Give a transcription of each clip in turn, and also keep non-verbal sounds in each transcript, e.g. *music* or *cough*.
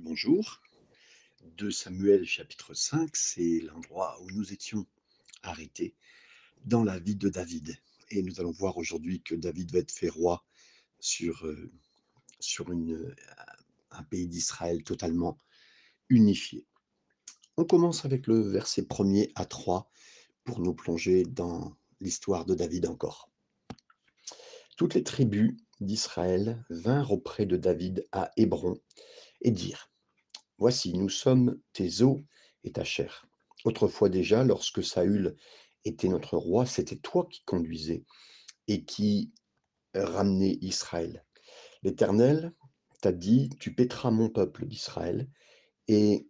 bonjour. De Samuel chapitre 5, c'est l'endroit où nous étions arrêtés dans la vie de David. Et nous allons voir aujourd'hui que David va être fait roi sur, euh, une, un pays d'Israël totalement unifié. On commence avec le verset 1er à 3 pour nous plonger dans l'histoire de David encore. Toutes les tribus d'Israël vinrent auprès de David à Hébron et dirent Voici, nous sommes tes os et ta chair. Autrefois déjà, lorsque Saül était notre roi, c'était toi qui conduisais et qui ramenais Israël. L'Éternel t'a dit Tu paîtras mon peuple d'Israël et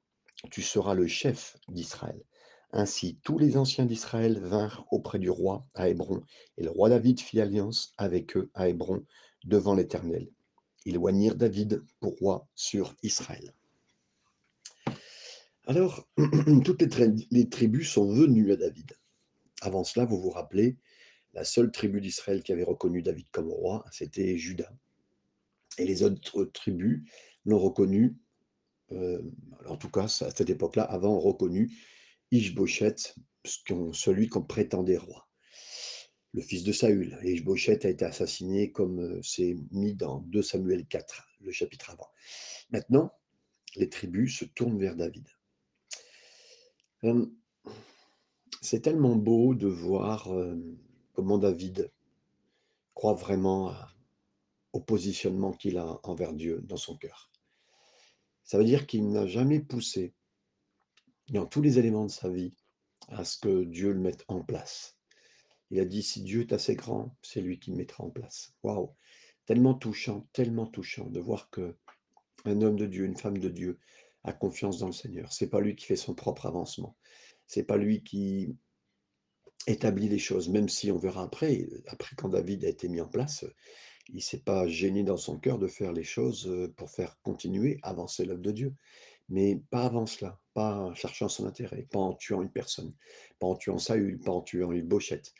tu seras le chef d'Israël. Ainsi, tous les anciens d'Israël vinrent auprès du roi à Hébron, et le roi David fit alliance avec eux à Hébron devant l'Éternel. Ils oignirent David pour roi sur Israël. Alors, *clears throat* toutes les, tribus sont venues à David. Avant cela, vous vous rappelez, la seule tribu d'Israël qui avait reconnu David comme roi, c'était Judas. Et les autres tribus l'ont reconnu, euh, en tout cas à cette époque-là, avant reconnu Ishbochet, celui qu'on prétendait roi le fils de Saül. Et Ishbochet a été assassiné comme euh, c'est mis dans 2 Samuel 4, le chapitre avant. Maintenant, les tribus se tournent vers David. Hum, c'est tellement beau de voir euh, comment David croit vraiment au positionnement qu'il a envers Dieu dans son cœur. Ça veut dire qu'il n'a jamais poussé dans tous les éléments de sa vie à ce que Dieu le mette en place. Il a dit, si Dieu est assez grand, c'est lui qui me mettra en place. Waouh Tellement touchant, tellement touchant de voir que un homme de Dieu, une femme de Dieu a confiance dans le Seigneur. C'est pas lui qui fait son propre avancement. C'est pas lui qui établit les choses, même si on verra après, après quand David a été mis en place, il s'est pas gêné dans son cœur de faire les choses pour faire continuer, avancer l'œuvre de Dieu. Mais pas avant cela, pas en cherchant son intérêt, pas en tuant une personne, pas en tuant Saül, pas en tuant une bochette,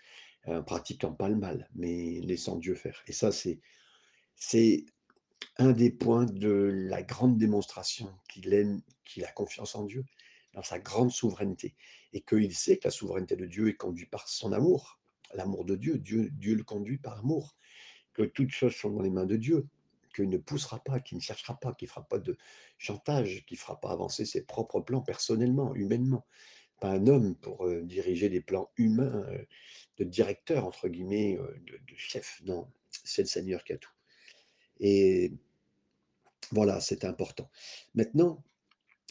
en pratiquant pas le mal, mais laissant Dieu faire. Et ça, c'est, c'est un des points de la grande démonstration qu'il aime, qu'il a confiance en Dieu, dans sa grande souveraineté, et qu'il sait que la souveraineté de Dieu est conduite par son amour, l'amour de Dieu, Dieu, le conduit par amour, que toutes choses sont dans les mains de Dieu, qu'il ne poussera pas, qu'il ne cherchera pas, qu'il ne fera pas de chantage, qu'il ne fera pas avancer ses propres plans personnellement, humainement. Pas un homme pour euh, diriger des plans humains, euh, de directeur, entre guillemets, euh, de, chef. Non, c'est le Seigneur qui a tout. Et voilà, c'est important. Maintenant,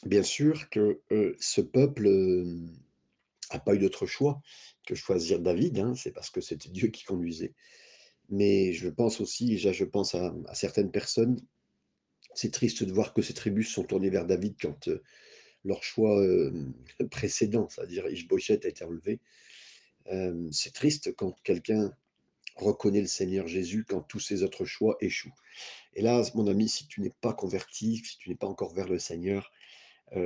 bien sûr que ce peuple n'a pas eu d'autre choix que choisir David, hein, c'est parce que c'était Dieu qui conduisait. Mais je pense aussi, déjà je pense à, certaines personnes, c'est triste de voir que ces tribus sont tournées vers David quand euh, leur choix euh, précédent, c'est-à-dire Ishbochet a été enlevé. Euh, c'est triste quand quelqu'un reconnaît le Seigneur Jésus quand tous ses autres choix échouent. Et là, mon ami, si tu n'es pas converti, si tu n'es pas encore vers le Seigneur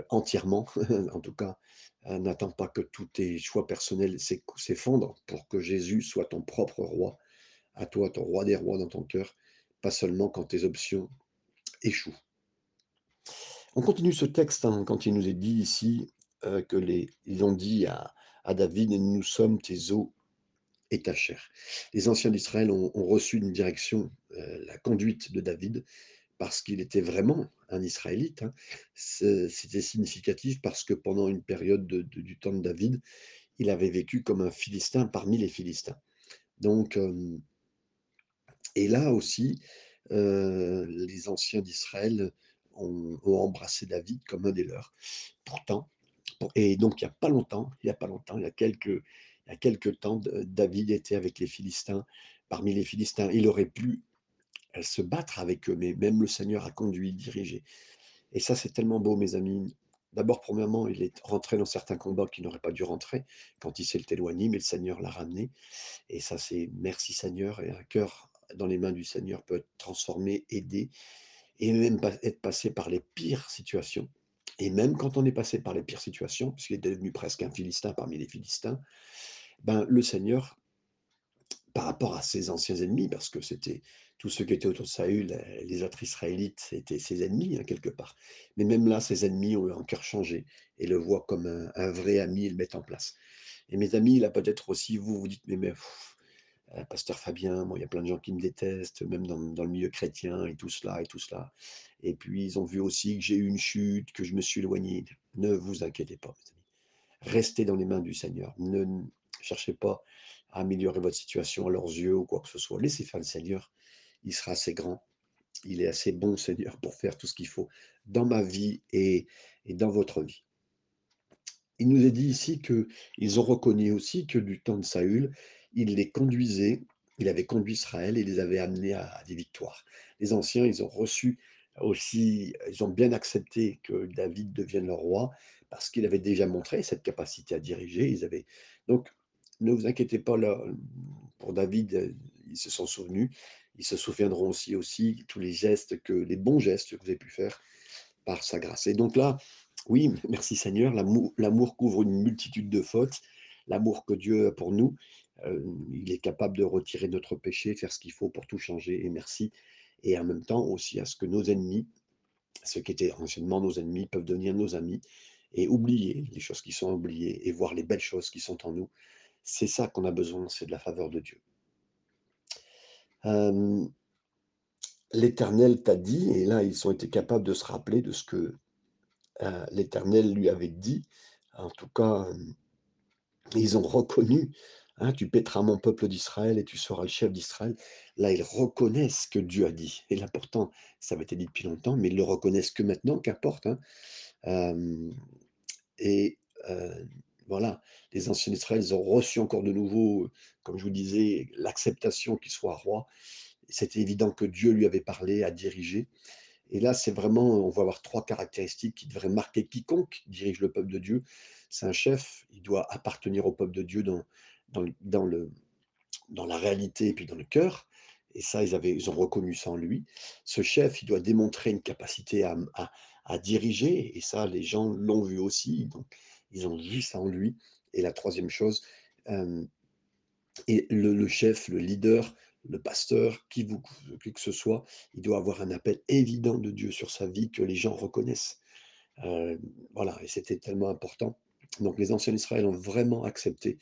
entièrement, *laughs* en tout cas, n'attends pas que tous tes choix personnels s'effondrent pour que Jésus soit ton propre roi à toi, ton roi des rois dans ton cœur, pas seulement quand tes options échouent. On continue ce texte hein, quand il nous est dit ici euh, que les, ils ont dit à, David, nous sommes tes os et. Les anciens d'Israël ont, reçu une direction, euh, la conduite de David, parce qu'il était vraiment un Israélite. Hein. C'était significatif parce que pendant une période du temps de David, il avait vécu comme un Philistin parmi les Philistins. Donc, euh, et là aussi, les anciens d'Israël ont, embrassé David comme un des leurs. Pourtant, et donc il n'y a pas longtemps, il y a pas longtemps, il y a quelques, il y a quelques temps, David était avec les Philistins. Parmi les Philistins, il aurait pu se battre avec eux, mais même le Seigneur a conduit, dirigé. Et ça, c'est tellement beau, mes amis. D'abord, premièrement, il est rentré dans certains combats qu'il n'aurait pas dû rentrer quand il s'est éloigné, mais le Seigneur l'a ramené. Et ça, c'est merci Seigneur et un cœur dans les mains du Seigneur peut être transformé, aidé, et même être passé par les pires situations. Et même quand on est passé par les pires situations, puisqu'il est devenu presque un Philistin parmi les Philistins, ben, le Seigneur, par rapport à ses anciens ennemis, parce que c'était tous ceux qui étaient autour de Saül, heu, les autres Israélites étaient ses ennemis, hein, quelque part. Mais même là, ses ennemis ont eu un cœur changé et le voient comme un vrai ami et le mettent en place. Et mes amis, là, peut-être aussi vous vous dites: «Mais heu, pasteur Fabien, moi, il y a plein de gens qui me détestent, même dans dans le milieu chrétien et tout cela et tout cela. Et puis ils ont vu aussi que j'ai eu une chute, que je me suis éloigné». Ne vous inquiétez pas, mes amis. Restez dans les mains du Seigneur. Ne cherchez pas à améliorer votre situation à leurs yeux ou quoi que ce soit. Laissez faire le Seigneur, il sera assez grand, il est assez bon, Seigneur, pour faire tout ce qu'il faut dans ma vie et et dans votre vie. Il nous est dit ici qu'ils ont reconnu aussi que du temps de Saül, il les conduisait, il avait conduit Israël et les avait amenés à à des victoires. Les anciens, ils ont reçu aussi ils ont bien accepté que David devienne leur roi parce qu'il avait déjà montré cette capacité à diriger. Ils avaient donc ne vous inquiétez pas là, pour David, heu, ils se sont souvenus. Ils se souviendront aussi aussi tous les gestes que les bons gestes que vous avez pu faire par sa grâce. Et donc là, oui, *laughs* merci Seigneur, l'amou l'amour couvre une multitude de fautes. L'amour que Dieu a pour nous, heu, il est capable de retirer notre péché, faire ce qu'il faut pour tout changer et merci. Et en même temps aussi à ce que nos ennemis, ceux qui étaient anciennement nos ennemis, peuvent devenir nos amis et oublier les choses qui sont oubliées et voir les belles choses qui sont en nous. C'est ça qu'on a besoin, c'est de la faveur de Dieu. «L'Éternel t'a dit» et là, ils ont été capables de se rappeler de ce que, heu, l'Éternel lui avait dit. En tout cas, ils ont reconnu, hein: «Tu paîtras mon peuple d'Israël et tu seras le chef d'Israël». Là, ils reconnaissent ce que Dieu a dit et là, pourtant, ça avait été dit depuis longtemps, mais ils le reconnaissent que maintenant, qu'importe, hein. Et voilà, les anciens d'Israël, ils ont reçu encore de nouveau, comme je vous disais, l'acceptation qu'il soit roi. C'était évident que Dieu lui avait parlé, a dirigé et là, c'est vraiment on va avoir 3 caractéristiques qui devraient marquer quiconque dirige le peuple de Dieu. C'est un chef, il doit appartenir au peuple de Dieu dans dans le dans la réalité et puis dans le cœur et ça, ils avaient ils ont reconnu ça en lui. Ce chef, il doit démontrer une capacité à, à à diriger et ça, les gens l'ont vu aussi, donc ils ont vu ça en lui et la 3e chose, hem et le chef, le leader, le pasteur, qui vous qui que ce soit, il doit avoir un appel évident de Dieu sur sa vie que les gens reconnaissent. Heu, voilà et c'était tellement important. Donc les anciens d'Israël ont vraiment accepté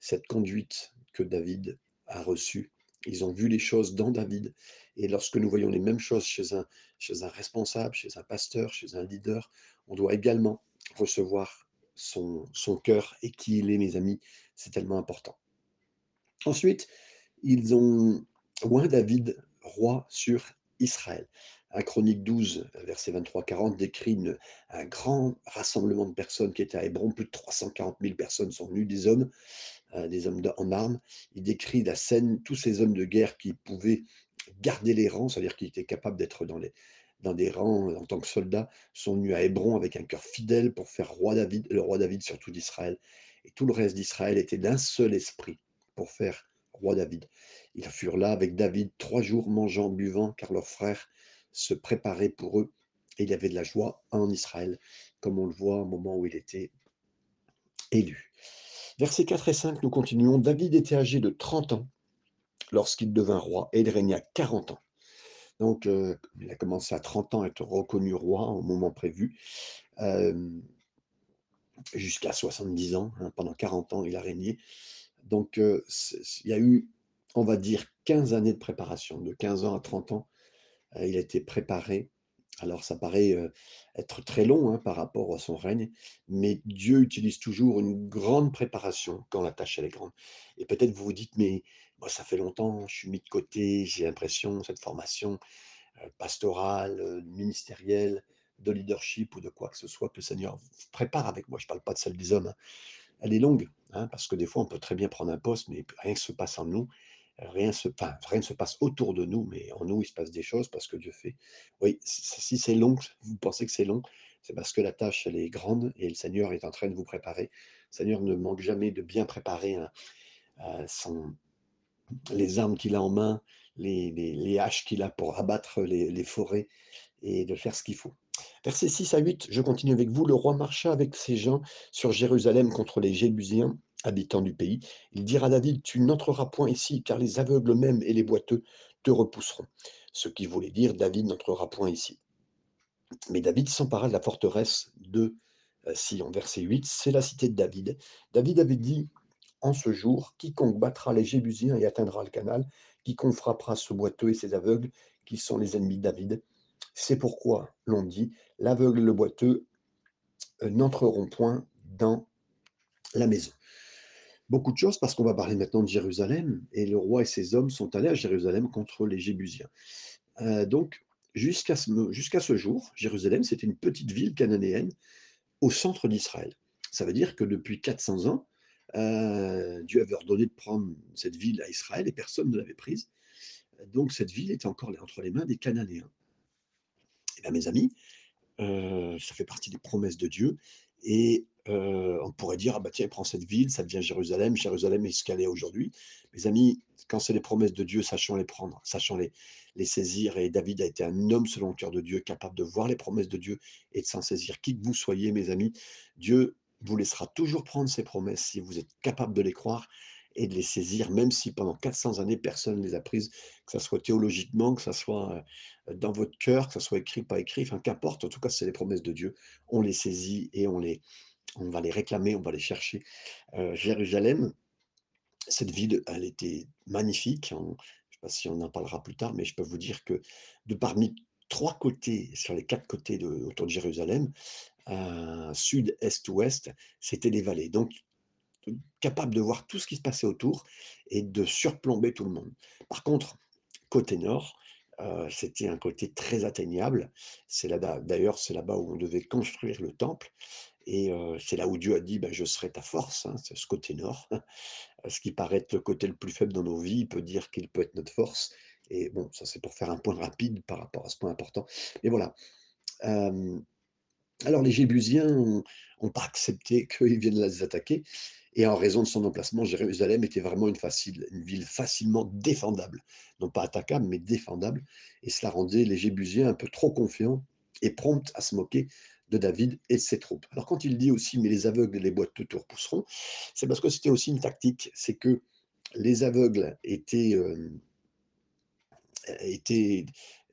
cette conduite que David a reçue. Ils ont vu les choses dans David et lorsque nous voyons les mêmes choses chez un chez un responsable, chez un pasteur, chez un leader, on doit également recevoir son cœur et qui il est, mes amis, c'est tellement important. Ensuite, ils ont oint David roi sur Israël. 1 Chroniques 12, versets 23-40 décrit un grand rassemblement de personnes qui étaient à Hébron. Plus de 340 000 personnes sont venues, des hommes, heu, des hommes en armes. Il décrit la scène, tous ces hommes de guerre qui pouvaient garder les rangs, c'est-à-dire qui étaient capables d'être dans les dans des rangs en tant que soldats, sont venus à Hébron avec un cœur fidèle pour faire roi David le roi David sur tout d'Israël et tout le reste d'Israël était d'un seul esprit pour faire roi David. Ils furent là avec David 3 jours mangeant, buvant, car leurs frères se préparaient pour eux et il y avait de la joie en Israël, comme on le voit au moment où il était élu. Versets 4 et 5, nous continuons. David était âgé de 30 ans lorsqu'il devint roi et il régna 40 ans. Donc, il a commencé à 30 ans à être reconnu roi au moment prévu, hem jusqu'à 70 ans, hein, pendant 40 ans, il a régné. Donc, il y a eu, on va dire 15 années de préparation. De 15 ans à 30 ans, il a été préparé. Alors ça paraît, être très long, hein, par rapport à son règne, mais Dieu utilise toujours une grande préparation quand la tâche est grande. Et peut-être vous vous dites: «Mais ça fait longtemps, je suis mis de côté, j'ai l'impression cette formation, heu, pastorale, heu, ministérielle, de leadership ou de quoi que ce soit que le Seigneur prépare avec moi». Je parle pas de celle des hommes, hein. Elle est longue, hein, parce que des fois on peut très bien prendre un poste, mais rien ne se passe en nous, rien ne se passe autour de nous, mais en nous, il se passe des choses parce que Dieu fait oui, si c'est long, vous pensez que c'est long, c'est parce que la tâche, elle est grande et le Seigneur est en train de vous préparer. Le Seigneur ne manque jamais de bien préparer, hein, heu, son les armes qu'il a en main, les les haches qu'il a pour abattre les les forêts et de faire ce qu'il faut. Versets 6 à 8, je continue avec vous. Le roi marcha avec ses gens sur Jérusalem contre les Jébusiens, habitants du pays. Ils dirent à David: «Tu n'entreras point ici, car les aveugles même et les boiteux te repousseront. Ce qui voulait dire David n'entrera point ici. Mais David s'empara de la forteresse de euh, Sion. Verset 8, c'est la cité de David. David avait dit en ce jour, quiconque battra les Jébusiens et atteindra le canal, quiconque frappera ce boiteux et ses aveugles, qui sont les ennemis de David. C'est pourquoi l'on dit, l'aveugle et le boiteux euh, n'entreront point dans la maison. Beaucoup de choses parce qu'on va parler maintenant de Jérusalem et le roi et ses hommes sont allés à Jérusalem contre les Jébusiens. Euh, donc, jusqu'à ce, ce jour, Jérusalem, c'était une petite ville cananéenne au centre d'Israël. Ça veut dire que depuis 400 ans, euh, Dieu avait ordonné de prendre cette ville à Israël et personne ne l'avait prise. Donc cette ville était encore entre les mains des Cananéens. Et eh bien mes amis, euh, ça fait partie des promesses de Dieu. Et euh, on pourrait dire, ah bah tiens, prends cette ville, ça devient Jérusalem, Jérusalem est ce qu'elle est aujourd'hui. Mes amis, quand c'est les promesses de Dieu, sachant les prendre, sachant les, les saisir. Et David a été un homme selon le cœur de Dieu, capable de voir les promesses de Dieu et de s'en saisir. Qui que vous soyez, mes amis, Dieu vous laissera toujours prendre ses promesses si vous êtes capable de les croire et de les saisir, même si pendant 400 années, personne ne les a prises, que ce soit théologiquement, que ce soit euh, dans votre cœur, que ce soit écrit, pas écrit, enfin qu'importe, en tout cas, c'est les promesses de Dieu. On les saisit et on, les, on va les réclamer, on va les chercher. Euh, Jérusalem, cette ville, elle était magnifique. je ne sais pas si on en parlera plus tard, mais je peux vous dire que de parmi trois côtés, sur les quatre côtés de, autour de Jérusalem, euh, sud, est, ouest, c'était les vallées. Donc, capable de voir tout ce qui se passait autour et de surplomber tout le monde. Par contre, côté nord, euh, c'était un côté très atteignable. C'est là, d'ailleurs, c'est là-bas où on devait construire le temple. Et euh, c'est là où Dieu a dit, ben, je serai ta force, hein, c'est ce côté nord. *laughs* ce qui paraît être le côté le plus faible dans nos vies, il peut dire qu'il peut être notre force. Et bon, ça c'est pour faire un point rapide par rapport à ce point important. Mais voilà. Alors les Jébusiens n'ont pas accepté *laughs* qu'ils viennent les attaquer. Et en raison de son emplacement, Jérusalem était vraiment une, ville facilement défendable. Non pas attaquable, mais défendable. Et cela rendait les Jébusiens un peu trop confiants et prompts à se moquer de David et de ses troupes. Alors quand il dit aussi, mais les aveugles et les boîtes de tour pousseront, c'est parce que c'était aussi une tactique, c'est que les aveugles étaient, euh, étaient,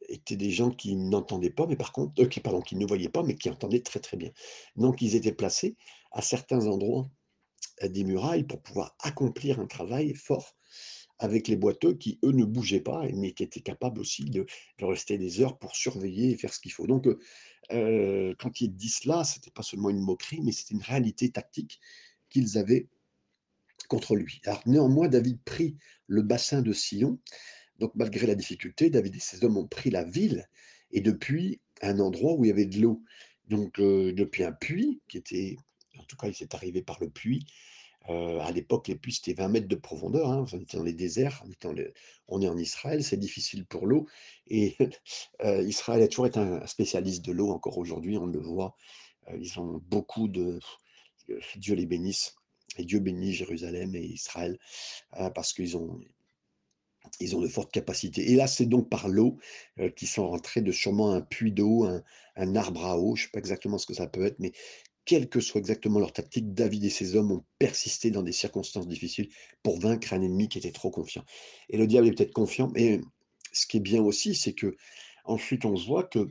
étaient des gens qui n'entendaient pas, mais par contre, euh, qui, pardon, qui ne voyaient pas, mais qui entendaient très très bien. Donc ils étaient placés à certains endroits des murailles pour pouvoir accomplir un travail fort avec les boiteux qui, eux, ne bougeaient pas, mais qui étaient capables aussi de, rester des heures pour surveiller et faire ce qu'il faut. Donc, euh, quand ils disent cela, ce n'était pas seulement une moquerie, mais c'était une réalité tactique qu'ils avaient contre lui. Alors, néanmoins, David prit le bassin de Sion. Donc, malgré la difficulté, David et ses hommes ont pris la ville, et depuis un endroit où il y avait de l'eau. Donc, depuis un puits qui était en tout cas, il s'est arrivé par le puits. Euh, à l'époque, les puits, c'était 20 mètres de profondeur. Hein. On était dans les déserts, on, est en Israël, c'est difficile pour l'eau. Et *laughs* euh, Israël a toujours été un spécialiste de l'eau, encore aujourd'hui, on le voit. Euh, ils ont beaucoup de... Dieu les bénisse. Et Dieu bénit Jérusalem et Israël, parce qu'ils ont, ils ont de fortes capacités. Et là, c'est donc par l'eau qu'ils sont rentrés de sûrement un puits d'eau, un, arbre à eau, je ne sais pas exactement ce que ça peut être, mais quelle que soit exactement leur tactique, David et ses hommes ont persisté dans des circonstances difficiles pour vaincre un ennemi qui était trop confiant. Et le diable est peut-être confiant, mais ce qui est bien aussi, c'est que ensuite on voit que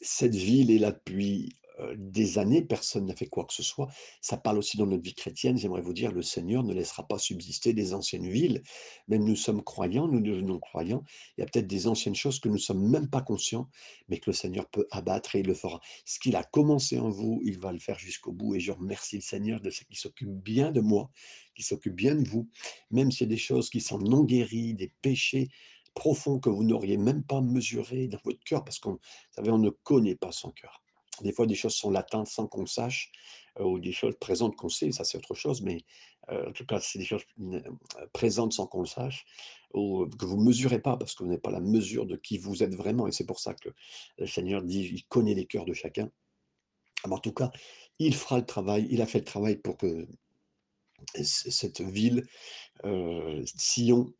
cette ville est là depuis euh, des années, personne n'a fait quoi que ce soit. Ça parle aussi dans notre vie chrétienne. J'aimerais vous dire, le Seigneur ne laissera pas subsister des anciennes villes. Même nous sommes croyants, nous devenons croyants. Il y a peut-être des anciennes choses que nous ne sommes même pas conscients, mais que le Seigneur peut abattre et il le fera. Ce qu'il a commencé en vous, il va le faire jusqu'au bout. Et je remercie le Seigneur de ce qu'il s'occupe bien de moi, qu'il s'occupe bien de vous, même s'il y a des choses qui sont non guéries, des péchés profonds que vous n'auriez même pas mesurés dans votre cœur, parce qu'on ne connaît pas son cœur. Des fois, des choses sont latentes sans qu'on sache, euh, ou des choses présentes qu'on sait, ça c'est autre chose, mais euh, en tout cas, c'est des choses euh, présentes sans qu'on le sache, ou que vous ne mesurez pas parce que vous n'avez pas la mesure de qui vous êtes vraiment. Et c'est pour ça que le Seigneur dit, il connaît les cœurs de chacun. en tout cas, il fera le travail, il a fait le travail pour que cette ville, Sion,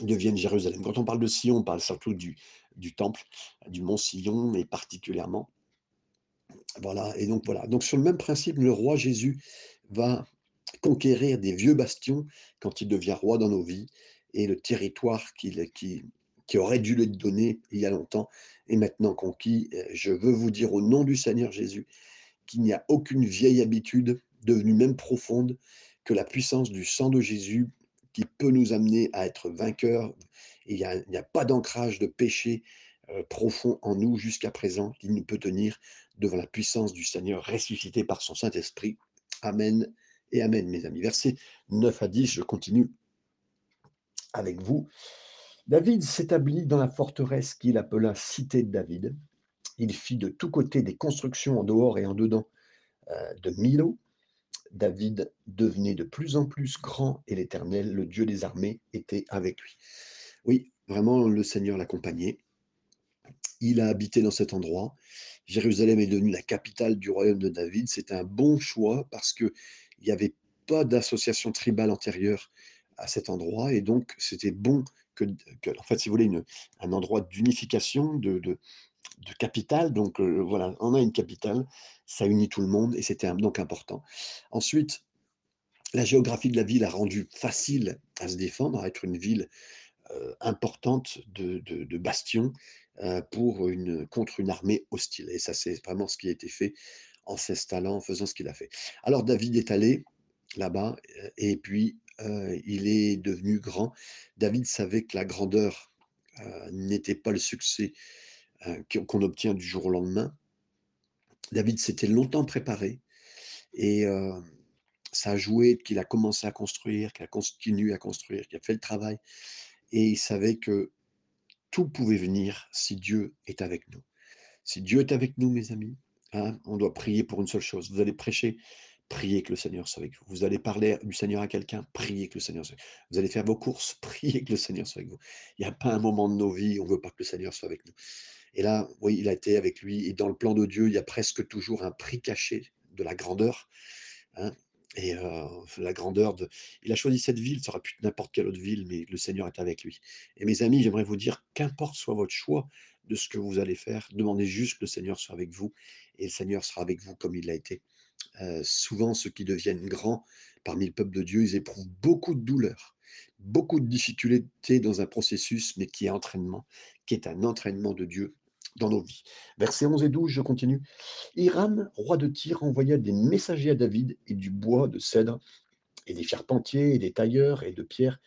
devienne Jérusalem. Quand on parle de Sion, on parle surtout du, du temple, du mont Sion, et particulièrement voilà, et donc voilà. Donc sur le même principe, le roi Jésus va conquérir des vieux bastions quand il devient roi dans nos vies. et le territoire qui aurait dû être donné il y a longtemps est maintenant conquis. Je veux vous dire au nom du Seigneur Jésus qu'il n'y a aucune vieille habitude, devenue même profonde, que la puissance du sang de Jésus qui peut nous amener à être vainqueurs. Il n'y a pas d'ancrage de péché, profond en nous jusqu'à présent qui ne peut tenir devant la puissance du Seigneur ressuscité par son Saint-Esprit. Amen et amen, mes amis. Versets 9 à 10, je continue avec vous. David s'établit dans la forteresse qu'il appela Cité de David. Il fit de tous côtés des constructions en dehors et en dedans euh, de Milo. David devenait de plus en plus grand et l'Éternel, le Dieu des armées, était avec lui. Oui, vraiment, le Seigneur l'accompagnait. Il a habité dans cet endroit. Jérusalem est devenue la capitale du royaume de David. C'était un bon choix parce qu'il n'y avait pas d'association tribale antérieure à cet endroit et donc c'était bon que, en fait, si vous voulez, un endroit d'unification, de, capitale. Donc euh, voilà, on a une capitale, ça unit tout le monde et c'était donc important. Ensuite, la géographie de la ville a rendu facile à se défendre, à être une ville euh, importante de, de, de pour une, contre une armée hostile. Et ça, c'est vraiment ce qui a été fait en s'installant, en faisant ce qu'il a fait. Alors David est allé là-bas et puis euh, il est devenu grand. David savait que la grandeur euh, n'était pas le succès euh, qu'on obtient du jour au lendemain. David s'était longtemps préparé et euh, ça a joué qu'il a commencé à construire, qu'il a continué à construire, qu'il a fait le travail et il savait que tout pouvait venir si Dieu est avec nous. Si Dieu est avec nous, mes amis, hein, on doit prier pour une seule chose. Vous allez prêcher priez que le Seigneur soit avec vous. Vous allez parler du Seigneur à quelqu'un, priez que le Seigneur soit avec vous. Vous allez faire vos courses, *laughs* priez que le Seigneur soit avec vous. Il n'y a pas un moment de nos vies où on ne veut pas que le Seigneur soit avec nous. Et là, oui, il a été avec lui. Et dans le plan de Dieu, il y a presque toujours un prix caché de la grandeur. hein. Et la grandeur de... Il a choisi cette ville, ça aurait pu être n'importe quelle autre ville, mais le Seigneur est avec lui. Et mes amis, j'aimerais vous dire, qu'importe soit votre choix de ce que vous allez faire, demandez juste que le Seigneur soit avec vous, et le Seigneur sera avec vous comme il l'a été. Souvent, ceux qui deviennent grands parmi le peuple de Dieu, ils éprouvent beaucoup de douleurs, beaucoup de difficultés dans un processus, mais qui est entraînement, qui est un entraînement de Dieu dans nos vies. Versets 11 et 12, je continue. Hiram, roi de Tyr, envoya des messagers à David et du bois de cèdre et des charpentiers et des tailleurs et de pierre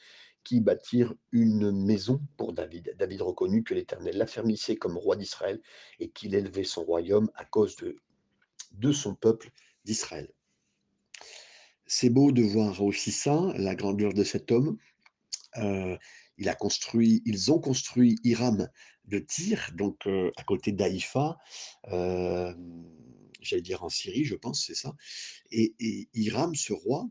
qui bâtirent une maison pour David. David reconnut que l'Éternel l'affermissait comme roi d'Israël et qu'il élevait son royaume à cause de, de son peuple d'Israël. C'est beau de voir aussi ça, la grandeur de cet homme. Euh, il a construit, ils ont construit Hiram de Tyr, donc à côté d'Haïfa, euh, j'allais dire en Syrie, je pense, c'est ça. Et, et Hiram, ce roi,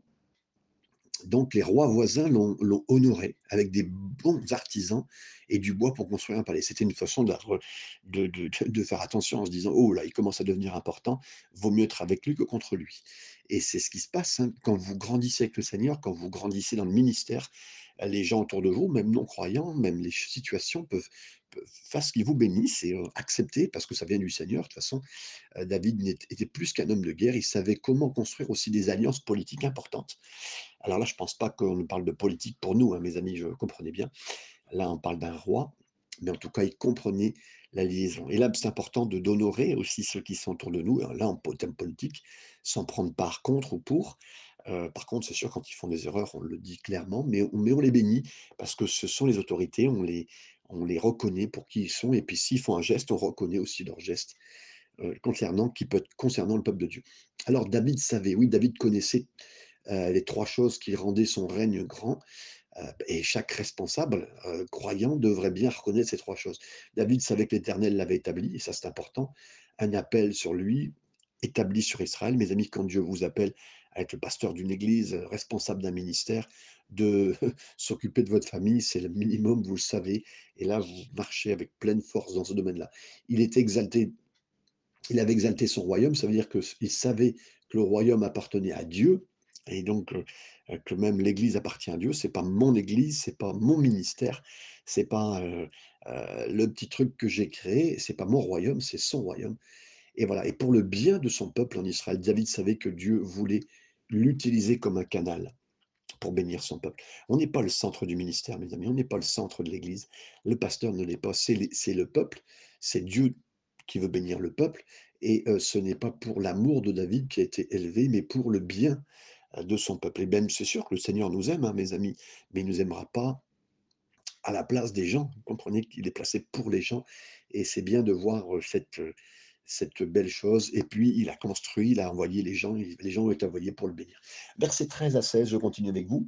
donc les rois voisins l'ont honoré avec des bons artisans et du bois pour construire un palais. C'était une façon de faire attention en se disant, oh là, il commence à devenir important, vaut mieux être avec lui que contre lui. Et c'est ce qui se passe hein, quand vous grandissez avec le Seigneur, quand vous grandissez dans le ministère, les gens autour de vous, même non-croyants, même les situations peuvent, peuvent faire ce qui vous bénissent et euh, accepter parce que ça vient du Seigneur. De toute façon, euh, David était plus qu'un homme de guerre, il savait comment construire aussi des alliances politiques importantes. Alors là, je pense pas qu'on parle de politique pour nous, hein, mes amis, je comprenez bien. Là, on parle d'un roi, mais en tout cas, il comprenait la liaison. Et là, c'est important de d'honorer aussi ceux qui sont autour de nous. Là, en thème politique, sans prendre part contre ou pour. Euh, par contre, c'est sûr, quand ils font des erreurs, on le dit clairement, mais on, les bénit parce que ce sont les autorités, on les, on les reconnaît pour qui ils sont. Et puis, s'ils font un geste, on reconnaît aussi leur geste euh, concernant, qui peut concernant le peuple de Dieu. Alors, David savait, oui, David connaissait euh, les trois choses qui rendaient son règne grand. et chaque responsable croyant devrait bien reconnaître ces trois choses. David savait que l'Éternel l'avait établi, et ça c'est important, un appel sur lui, établi sur Israël. Mes amis, quand Dieu vous appelle être le pasteur d'une église, euh, responsable d'un ministère, de *laughs* s'occuper de votre famille, c'est le minimum, vous le savez, et là vous marchez avec pleine force dans ce domaine-là. Il est exalté il avait exalté son royaume, ça veut dire qu'il savait que le royaume appartenait à Dieu, et donc euh, euh, que même l'Église appartient à Dieu. C'est pas mon Église, c'est pas mon ministère, c'est pas le petit truc que j'ai créé, c'est pas mon royaume, c'est son royaume. Et voilà. Et pour le bien de son peuple en Israël, David savait que Dieu voulait l'utiliser comme un canal pour bénir son peuple. On n'est pas le centre du ministère, mes amis, on n'est pas le centre de l'Église. Le pasteur ne l'est pas, c'est le peuple, c'est Dieu qui veut bénir le peuple, et ce n'est pas pour l'amour de David qui a été élevé, mais pour le bien de son peuple. Et bien, c'est sûr que le Seigneur nous aime, hein, mes amis, mais il ne nous aimera pas à la place des gens. Vous comprenez qu'il est placé pour les gens, et c'est bien de voir cette, cette belle chose. Et puis, il a construit, il a envoyé les gens, les gens ont été envoyés pour le bénir. Verset 13 à 16, je continue avec vous.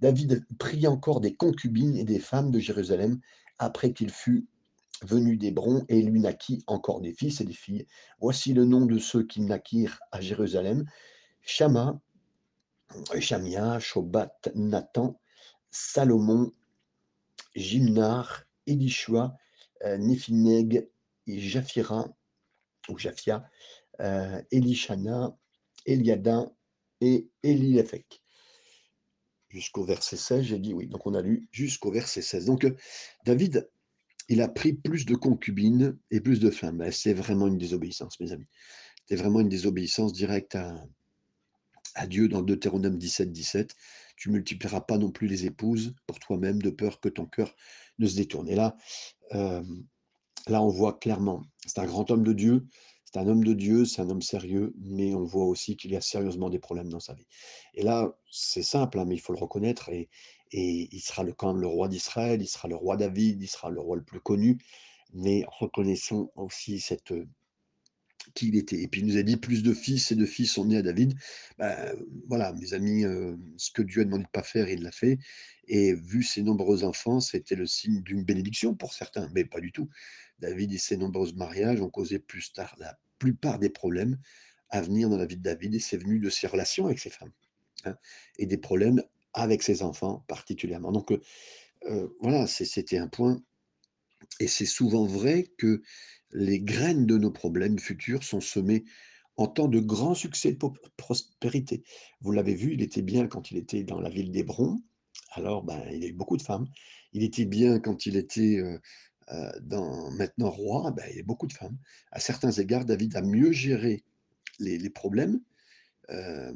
David prit encore des concubines et des femmes de Jérusalem après qu'il fut venu d'Hébron et lui naquit encore des fils et des filles. Voici le nom de ceux qui naquirent à Jérusalem. Shama, Shamia, Shobat, Nathan, Salomon, Jimnar, Elishua, euh, Néphineg, Japhira, ou Japhia, euh, Elishana, Eliada et Elilephek. Jusqu'au verset 16, j'ai dit oui. Donc on a lu jusqu'au verset 16. Donc euh, David, il a pris plus de concubines et plus de femmes. C'est vraiment une désobéissance, mes amis. C'est vraiment une désobéissance directe à, à Dieu dans Deutéronome 17, 17. Tu multiplieras pas non plus les épouses pour toi-même, de peur que ton cœur ne se détourne. Et là, euh, là, on voit clairement, c'est un grand homme de Dieu, c'est un homme de Dieu, c'est un homme sérieux, mais on voit aussi qu'il y a sérieusement des problèmes dans sa vie. Et là, c'est simple, hein, mais il faut le reconnaître, et, il sera le, quand même le roi d'Israël, il sera le roi David, il sera le roi le plus connu, mais reconnaissons aussi cette, qui il était. Et puis il nous a dit plus de fils et de fils sont nés à David. Ben, voilà, mes amis, euh, ce que Dieu a demandé de pas faire, il l'a fait. Et vu ses nombreux enfants, c'était le signe d'une bénédiction pour certains, mais pas du tout. David et ses nombreux mariages ont causé plus tard la plupart des problèmes à venir dans la vie de David, et c'est venu de ses relations avec ses femmes, hein, et des problèmes avec ses enfants particulièrement. Donc euh, euh, voilà, c'était un point. Et c'est souvent vrai que les graines de nos problèmes futurs sont semées en temps de grands succès de prospérité. Vous l'avez vu, il était bien quand il était dans la ville d'Hébron. Alors, ben, il a eu beaucoup de femmes. Il était bien quand il était euh, dans, maintenant roi. Ben, il y a beaucoup de femmes. À certains égards, David a mieux géré les, problèmes euh,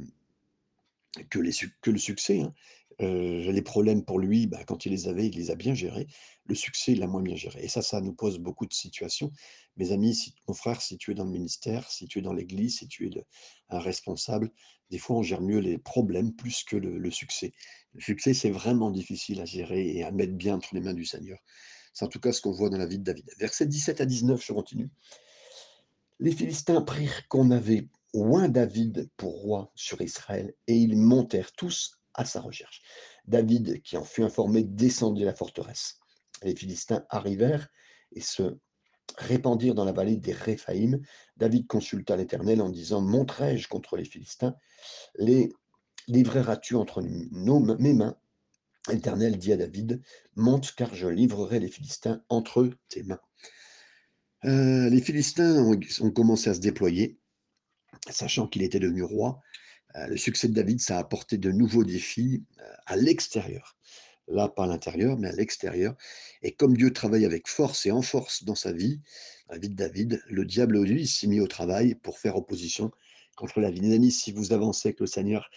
que, le succès. Hein. Euh, les problèmes pour lui, bah, quand il les avait, il les a bien gérés. Le succès, il l'a moins bien géré. Et ça, ça nous pose beaucoup de situations. Mes amis, mon frère, si tu es dans le ministère, si tu es dans l'église, si tu es un responsable, des fois, on gère mieux les problèmes plus que le, succès. Le succès, c'est vraiment difficile à gérer et à mettre bien entre les mains du Seigneur. C'est en tout cas ce qu'on voit dans la vie de David. Verset 17 à 19, je continue. Les Philistins prirent qu'on avait oint David pour roi sur Israël, et ils montèrent tous à sa recherche. David, qui en fut informé, descendit la forteresse. Les Philistins arrivèrent et se répandirent dans la vallée des Réphaïm. David consulta l'Éternel en disant Montrai-je contre les Philistins? Les livreras-tu entre nos, mes mains? L'Éternel dit à David Monte, car je livrerai les Philistins entre tes mains. Euh, les Philistins ont commencé à se déployer, sachant qu'il était devenu roi. Euh, le succès de David, ça a apporté de nouveaux défis euh, à l'extérieur. Là, pas à l'intérieur, mais à l'extérieur. Et comme Dieu travaille avec force et en force dans sa vie, la vie de David, le diable, lui, s'est mis au travail pour faire opposition contre la vie. Les amis, si vous avancez avec le Seigneur,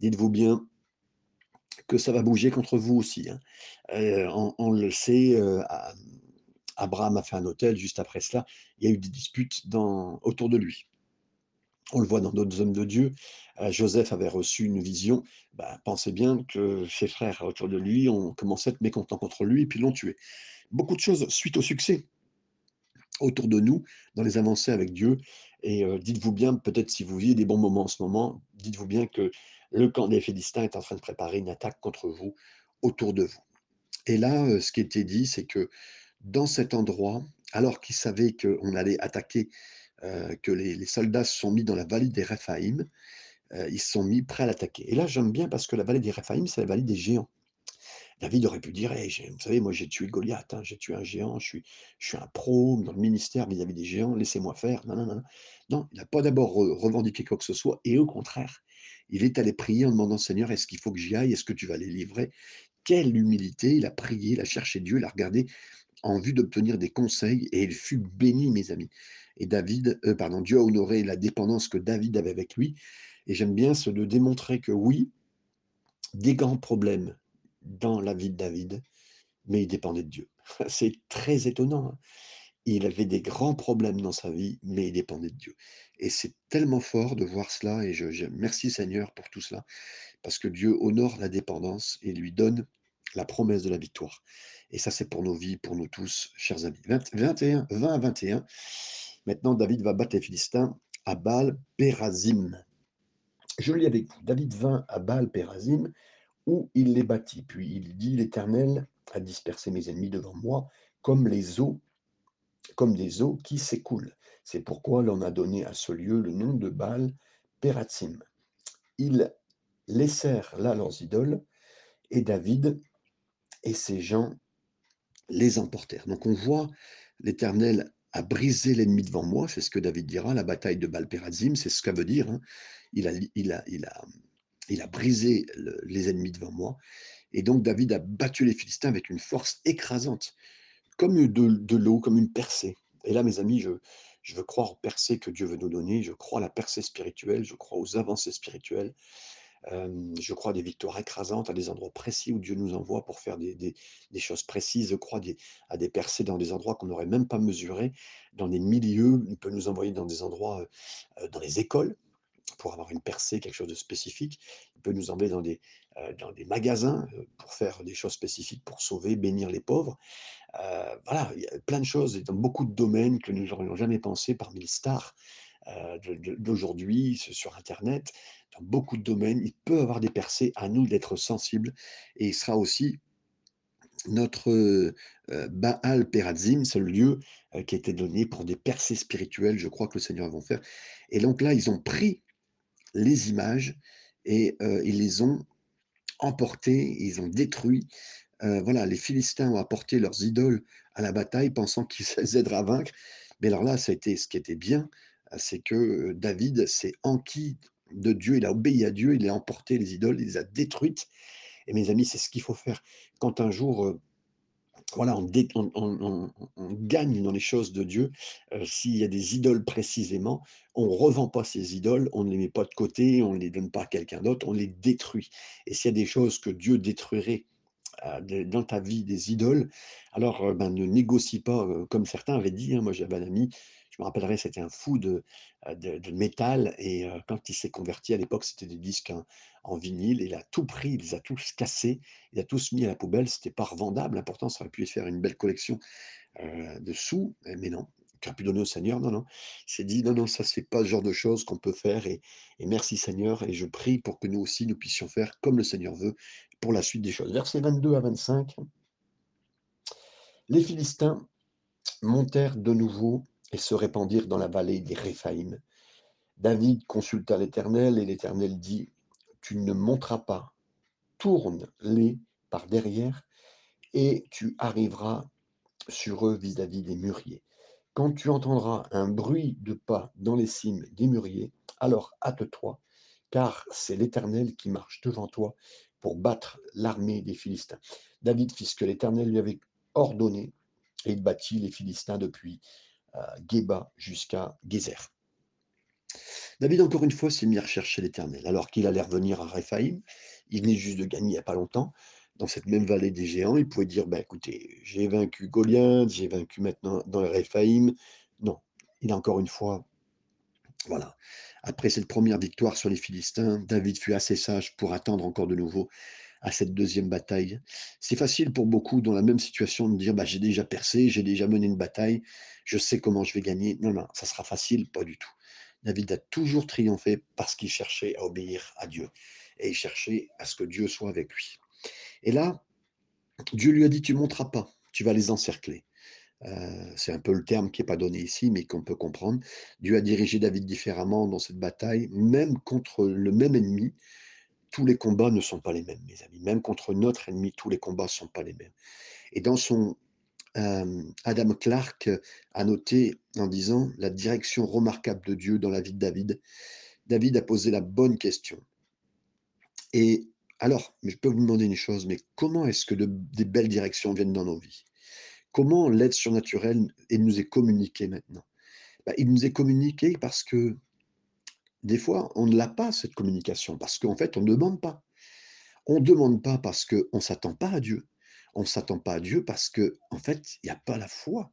dites-vous bien que ça va bouger contre vous aussi. Hein. Euh, on, le sait, Abraham a fait un hôtel juste après cela. Il y a eu des disputes dans, autour de lui. On le voit dans d'autres hommes de Dieu. Euh, Joseph avait reçu une vision. Bah, pensez bien que ses frères autour de lui ont commencé à être mécontents contre lui et puis l'ont tué. Beaucoup de choses suite au succès autour de nous, dans les avancées avec Dieu. Et euh, dites-vous bien, peut-être si vous vivez des bons moments en ce moment, dites-vous bien que le camp des Philistins est en train de préparer une attaque contre vous, autour de vous. Et là, euh, ce qui était dit, c'est que dans cet endroit, alors qu'ils savaient qu'on allait attaquer euh, que les, soldats se sont mis dans la vallée des Réphaïm, ils se sont mis prêts à l'attaquer. Et là, j'aime bien parce que la vallée des Réphaïm, c'est la vallée des géants. David aurait pu dire, vous savez, moi j'ai tué Goliath, hein, j'ai tué un géant, je suis, je suis un pro dans le ministère vis-à-vis des géants, laissez-moi faire. Non, non, non. non il n'a pas d'abord revendiqué quoi que ce soit, et au contraire, il est allé prier en demandant, Seigneur, est-ce qu'il faut que j'y aille? Est-ce que tu vas les livrer? Quelle humilité Il a prié, il a cherché Dieu, il a regardé en vue d'obtenir des conseils, et il fut béni, mes amis. Et David, euh, pardon, Dieu a honoré la dépendance que David avait avec lui. Et j'aime bien ce de démontrer que oui, des grands problèmes dans la vie de David, mais il dépendait de Dieu. *laughs* C'est très étonnant. hein. Il avait des grands problèmes dans sa vie, mais il dépendait de Dieu. Et c'est tellement fort de voir cela, et je, je- merci Seigneur pour tout cela, parce que Dieu honore la dépendance et lui donne la promesse de la victoire. Et ça, c'est pour nos vies, pour nous tous, chers amis. 20, 21, 20 à 21. Maintenant, David va battre les Philistins à Baal Pérazim. Je lis avec vous. David vint à Baal Pérazim, où il les bâtit. Puis il dit L'Éternel a dispersé mes ennemis devant moi, comme les eaux, comme des eaux qui s'écoulent. C'est pourquoi l'on a donné à ce lieu le nom de Baal Pérazim. Ils laissèrent là leurs idoles, et David et ses gens les emportèrent. Donc on voit l'Éternel a brisé l'ennemi devant moi, c'est ce que David dira, la bataille de Baal-Pérazim, c'est ce que veut dire. hein. Il, a, il, a, il, a, il a brisé le- les ennemis devant moi. Et donc David a battu les Philistins avec une force écrasante, comme de, l'eau, comme une percée. Et là, mes amis, je, veux croire aux percées que Dieu veut nous donner, je crois à la percée spirituelle, je crois aux avancées spirituelles, euh, je crois à des victoires écrasantes, à des endroits précis où Dieu nous envoie pour faire des, choses précises. Je crois à des percées dans des endroits qu'on n'aurait même pas mesurés, dans des milieux. Il peut nous envoyer dans des endroits, euh, dans les écoles, pour avoir une percée, quelque chose de spécifique. Il peut nous envoyer dans des, euh, dans des magasins euh, pour faire des choses spécifiques, pour sauver, bénir les pauvres. Euh, voilà, il y a plein de choses, dans beaucoup de domaines que nous n'aurions jamais pensé parmi les stars d'aujourd'hui sur Internet. Dans beaucoup de domaines, il peut avoir des percées, à nous d'être sensibles. Et il sera aussi notre Baal Perazim, c'est le lieu qui a été donné pour des percées spirituelles, je crois que le Seigneur va faire. Et donc là, ils ont pris les images et euh, ils les ont emportées, ils ont détruit. Euh, voilà, les Philistins ont apporté leurs idoles à la bataille, pensant qu'ils *laughs* les aideraient à vaincre. Mais alors là, ça a été, ce qui était bien, c'est que euh, David s'est enquis de Dieu, il a obéi à Dieu, il a emporté les idoles, il les a détruites. Et mes amis, c'est ce qu'il faut faire. Quand un jour, voilà, on, gagne dans les choses de Dieu, euh, s'il y a des idoles précisément, on ne revend pas ces idoles, on ne les met pas de côté, on ne les donne pas à quelqu'un d'autre, on les détruit. Et s'il y a des choses que Dieu détruirait euh, dans ta vie des idoles, alors euh, ben, ne négocie pas, comme certains avaient dit. hein. moi, j'avais un ami, je me rappellerai, c'était un fou de, de, métal, et quand il s'est converti, à l'époque, c'était des disques en, en vinyle, il a tout pris, il les a tous cassés, il a tous mis à la poubelle, c'était pas revendable, l'important, ça aurait pu faire une belle collection euh, de sous, mais non. Qui a pu donner au Seigneur, non, non. Il s'est dit, non, non, ça, c'est pas le genre de choses qu'on peut faire. Et, et merci Seigneur. Et je prie pour que nous aussi, nous puissions faire comme le Seigneur veut pour la suite des choses. Versets 22 à 25. Les Philistins montèrent de nouveau et se répandirent dans la vallée des Réphaïm. David consulta l'Éternel et l'Éternel dit, tu ne monteras pas, tourne-les par derrière et tu arriveras sur eux vis-à-vis des mûriers. Quand tu entendras un bruit de pas dans les cimes des mûriers, alors hâte-toi, car c'est l'Éternel qui marche devant toi pour battre l'armée des Philistins. David fit ce que l'Éternel lui avait ordonné, et il battit les Philistins depuis euh, Géba jusqu'à Gézer. David, encore une fois, s'est mis à rechercher l'Éternel, alors qu'il allait revenir à Réphaïm. Il venait juste de gagner il n'y a pas longtemps, dans cette même vallée des géants. Il pouvait dire, ben, écoutez, j'ai vaincu Goliath, j'ai vaincu maintenant dans Réphaïm. Non, il a encore une fois, voilà. Après cette première victoire sur les Philistins, David fut assez sage pour attendre encore de nouveau à cette deuxième bataille. C'est facile pour beaucoup dans la même situation de dire, bah, j'ai déjà percé, j'ai déjà mené une bataille, je sais comment je vais gagner. Non, non, ça sera facile, pas du tout. David a toujours triomphé parce qu'il cherchait à obéir à Dieu et il cherchait à ce que Dieu soit avec lui. Et là, Dieu lui a dit, tu ne monteras pas, tu vas les encercler. Euh, c'est un peu le terme qui n'est pas donné ici, mais qu'on peut comprendre. Dieu a dirigé David différemment dans cette bataille, même contre le même ennemi. Tous les combats ne sont pas les mêmes, mes amis. Même contre notre ennemi, tous les combats ne sont pas les mêmes. Et dans son Adam Clark a noté en disant la direction remarquable de Dieu dans la vie de David. David a posé la bonne question. Et alors, je peux vous demander une chose, mais comment est-ce que de, des belles directions viennent dans nos vies? Comment l'aide surnaturelle il nous est communiquée maintenant? Ben, Il nous est communiqué parce que des fois, on ne l'a pas, cette communication, parce qu'en fait, on ne demande pas. On demande pas parce qu'on ne s'attend pas à Dieu. On ne s'attend pas à Dieu parce que en fait, il y a pas la foi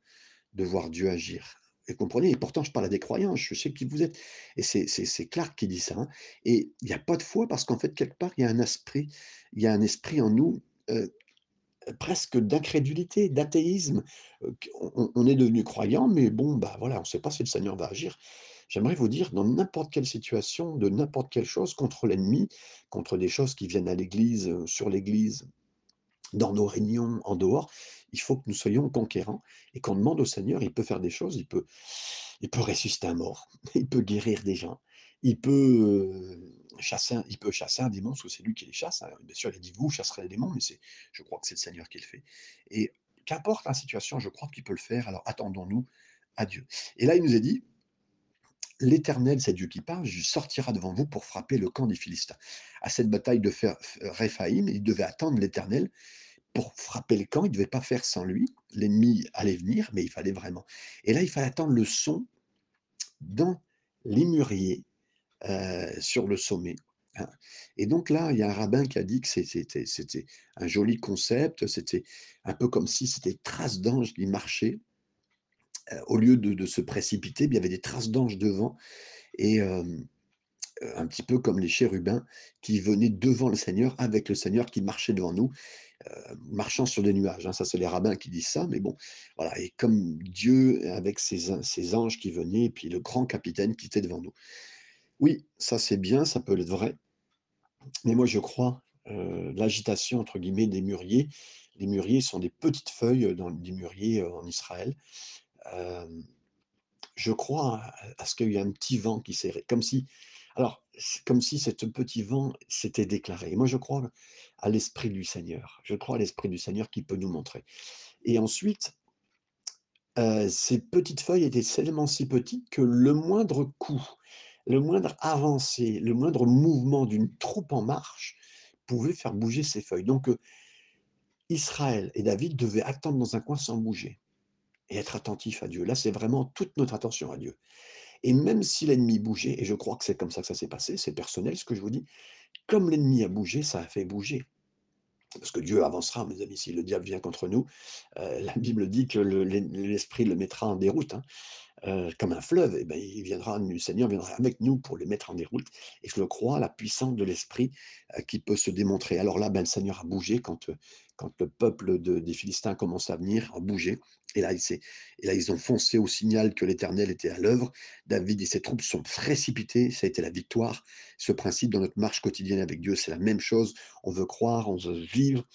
de voir Dieu agir. Et comprenez? Et pourtant je parle à des croyants, je sais qui vous êtes. Et c'est Clark qui dit ça, hein. Et il y a pas de foi parce qu'en fait, quelque part, il y a un esprit il y a un esprit en nous, heu, presque d'incrédulité, d'athéisme, qu'on on est devenu croyant, mais bon, bah, voilà, on ne sait pas si le Seigneur va agir. J'aimerais vous dire, dans n'importe quelle situation, de n'importe quelle chose, contre l'ennemi, contre des choses qui viennent à l'église, heu, sur l'église, dans nos réunions, en dehors, il faut que nous soyons conquérants et qu'on demande au Seigneur, il peut faire des choses, il peut il peut ressusciter un mort, *laughs* il peut guérir des gens, il peut, heu, chasser un il peut chasser un démon, parce que c'est lui qui les chasse, hein. Bien sûr, il a dit: «Vous chasserez les démons», mais c'est je crois que c'est le Seigneur qui le fait et qu'importe la situation, je crois qu'il peut le faire, alors attendons-nous à Dieu et là, il nous est dit: «L'Éternel», c'est Dieu qui parle, «je sortira devant vous pour frapper le camp des Philistins». À cette bataille de Réphaïm, il devait attendre l'Éternel pour frapper le camp, il ne devait pas faire sans lui. L'ennemi allait venir, mais il fallait vraiment et là, il fallait attendre le son dans les mûriers, heu, sur le sommet, hein et donc là, il y a un rabbin qui a dit que c'était un joli concept, c'était un peu comme si c'était des traces d'anges qui marchaient, heu, au lieu de se précipiter, il y avait des traces d'anges devant et heu, un petit peu comme les chérubins qui venaient devant le Seigneur, avec le Seigneur qui marchait devant nous, heu, marchant sur des nuages, hein. Ça, c'est les rabbins qui disent ça, mais bon, voilà et comme Dieu avec ses an ses anges qui venaient et puis le grand capitaine qui était devant nous. Oui, ça c'est bien, ça peut être vrai mais moi je crois, l'agitation entre guillemets des mûriers. Les mûriers sont des petites feuilles, dans des mûriers, en Israël. Je crois à ce qu'il y a un petit vent qui s'est comme si alors, comme si cet petit vent s'était déclaré. Moi je crois à l'esprit du Seigneur. Je crois à l'esprit du Seigneur qui peut nous montrer et ensuite ces petites feuilles étaient tellement si petites que le moindre coup, le moindre avancée, le moindre mouvement d'une troupe en marche pouvait faire bouger ces feuilles donc Israël et David devaient attendre dans un coin sans bouger et être attentifs à Dieu. Là, c'est vraiment toute notre attention à Dieu et même si l'ennemi bougeait et je crois que c'est comme ça que ça s'est passé, c'est personnel ce que je vous dis, comme l'ennemi a bougé, ça a fait bouger. Parce que Dieu avancera mes amis, si le diable vient contre nous, heu, la Bible dit que l'esprit le mettra en déroute, hein, heu, comme un fleuve et ben, il viendra le Seigneur viendra avec nous pour les mettre en déroute et je le crois, la puissance de l'esprit, heu, qui peut se démontrer. Alors là, ben, le Seigneur a bougé quand, quand le peuple de des Philistins a commencé à venir, a bougé et là, et là, ils ont foncé au signal que l'Éternel était à l'œuvre. David et ses troupes sont précipités, ça a été la victoire. Ce principe dans notre marche quotidienne avec Dieu, c'est la même chose. On veut croire, on veut vivre,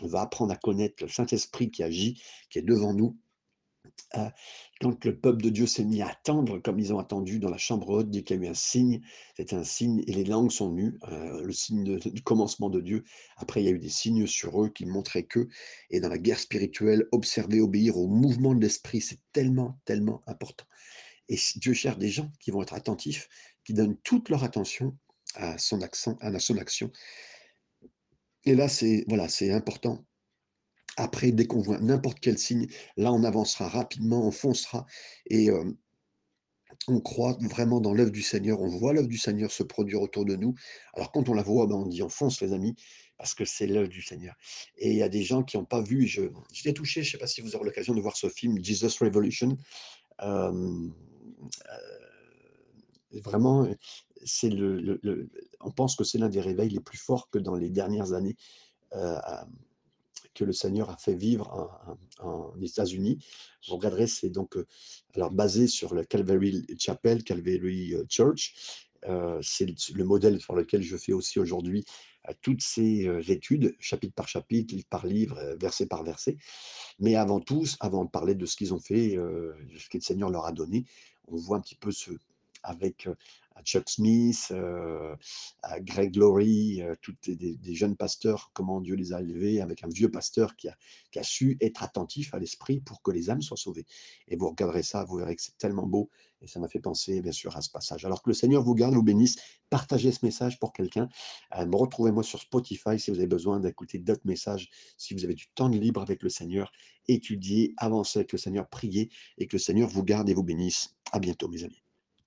on va apprendre à connaître le Saint-Esprit qui agit, qui est devant nous. Heu, quand le peuple de Dieu s'est mis à attendre comme ils ont attendu dans la chambre haute, dès qu'il y a eu un signe, c'était un signe et les langues sont venues, heu, le signe de du commencement de Dieu. Après, il y a eu des signes sur eux qui montraient que et dans la guerre spirituelle, observer, obéir au mouvement de l'esprit, c'est tellement, tellement important et Dieu cherche des gens qui vont être attentifs, qui donnent toute leur attention à son accent à son action et là, c'est voilà, c'est important. Après, dès qu'on voit n'importe quel signe, là, on avancera rapidement, on foncera et on croit vraiment dans l'œuvre du Seigneur, on voit l'œuvre du Seigneur se produire autour de nous. Alors quand on la voit, ben, on dit: «On fonce les amis», parce que c'est l'œuvre du Seigneur et il y a des gens qui ont pas vu, je j'étais touché, je sais pas si vous aurez l'occasion de voir ce film Jesus Revolution. Heu, vraiment, c'est le on pense que c'est l'un des réveils les plus forts que dans les dernières années, heu, à que le Seigneur a fait vivre en États-Unis. Vous regarderez, c'est donc, heu, alors basé sur le Calvary Chapel, Calvary, heu, Church. Heu, c'est le le modèle sur lequel je fais aussi aujourd'hui, toutes ces, études, chapitre par chapitre, livre par livre, verset par verset. Mais avant tout avant de parler de ce qu'ils ont fait, de ce que le Seigneur leur a donné, on voit un petit peu ce avec, Chuck Smith, heu, à Greg Laurie, heu, toutes des jeunes pasteurs, comment Dieu les a élevés avec un vieux pasteur qui a su être attentif à l'esprit pour que les âmes soient sauvées et vous regarderez ça, vous verrez que c'est tellement beau et ça m'a fait penser bien sûr à ce passage. Alors que le Seigneur vous garde, vous bénisse, partagez ce message pour quelqu'un. Me retrouvez-moi sur Spotify si vous avez besoin d'écouter d'autres messages, si vous avez du temps libre avec le Seigneur, étudiez, avancez avec le Seigneur, priez et que le Seigneur vous garde et vous bénisse. À bientôt mes amis.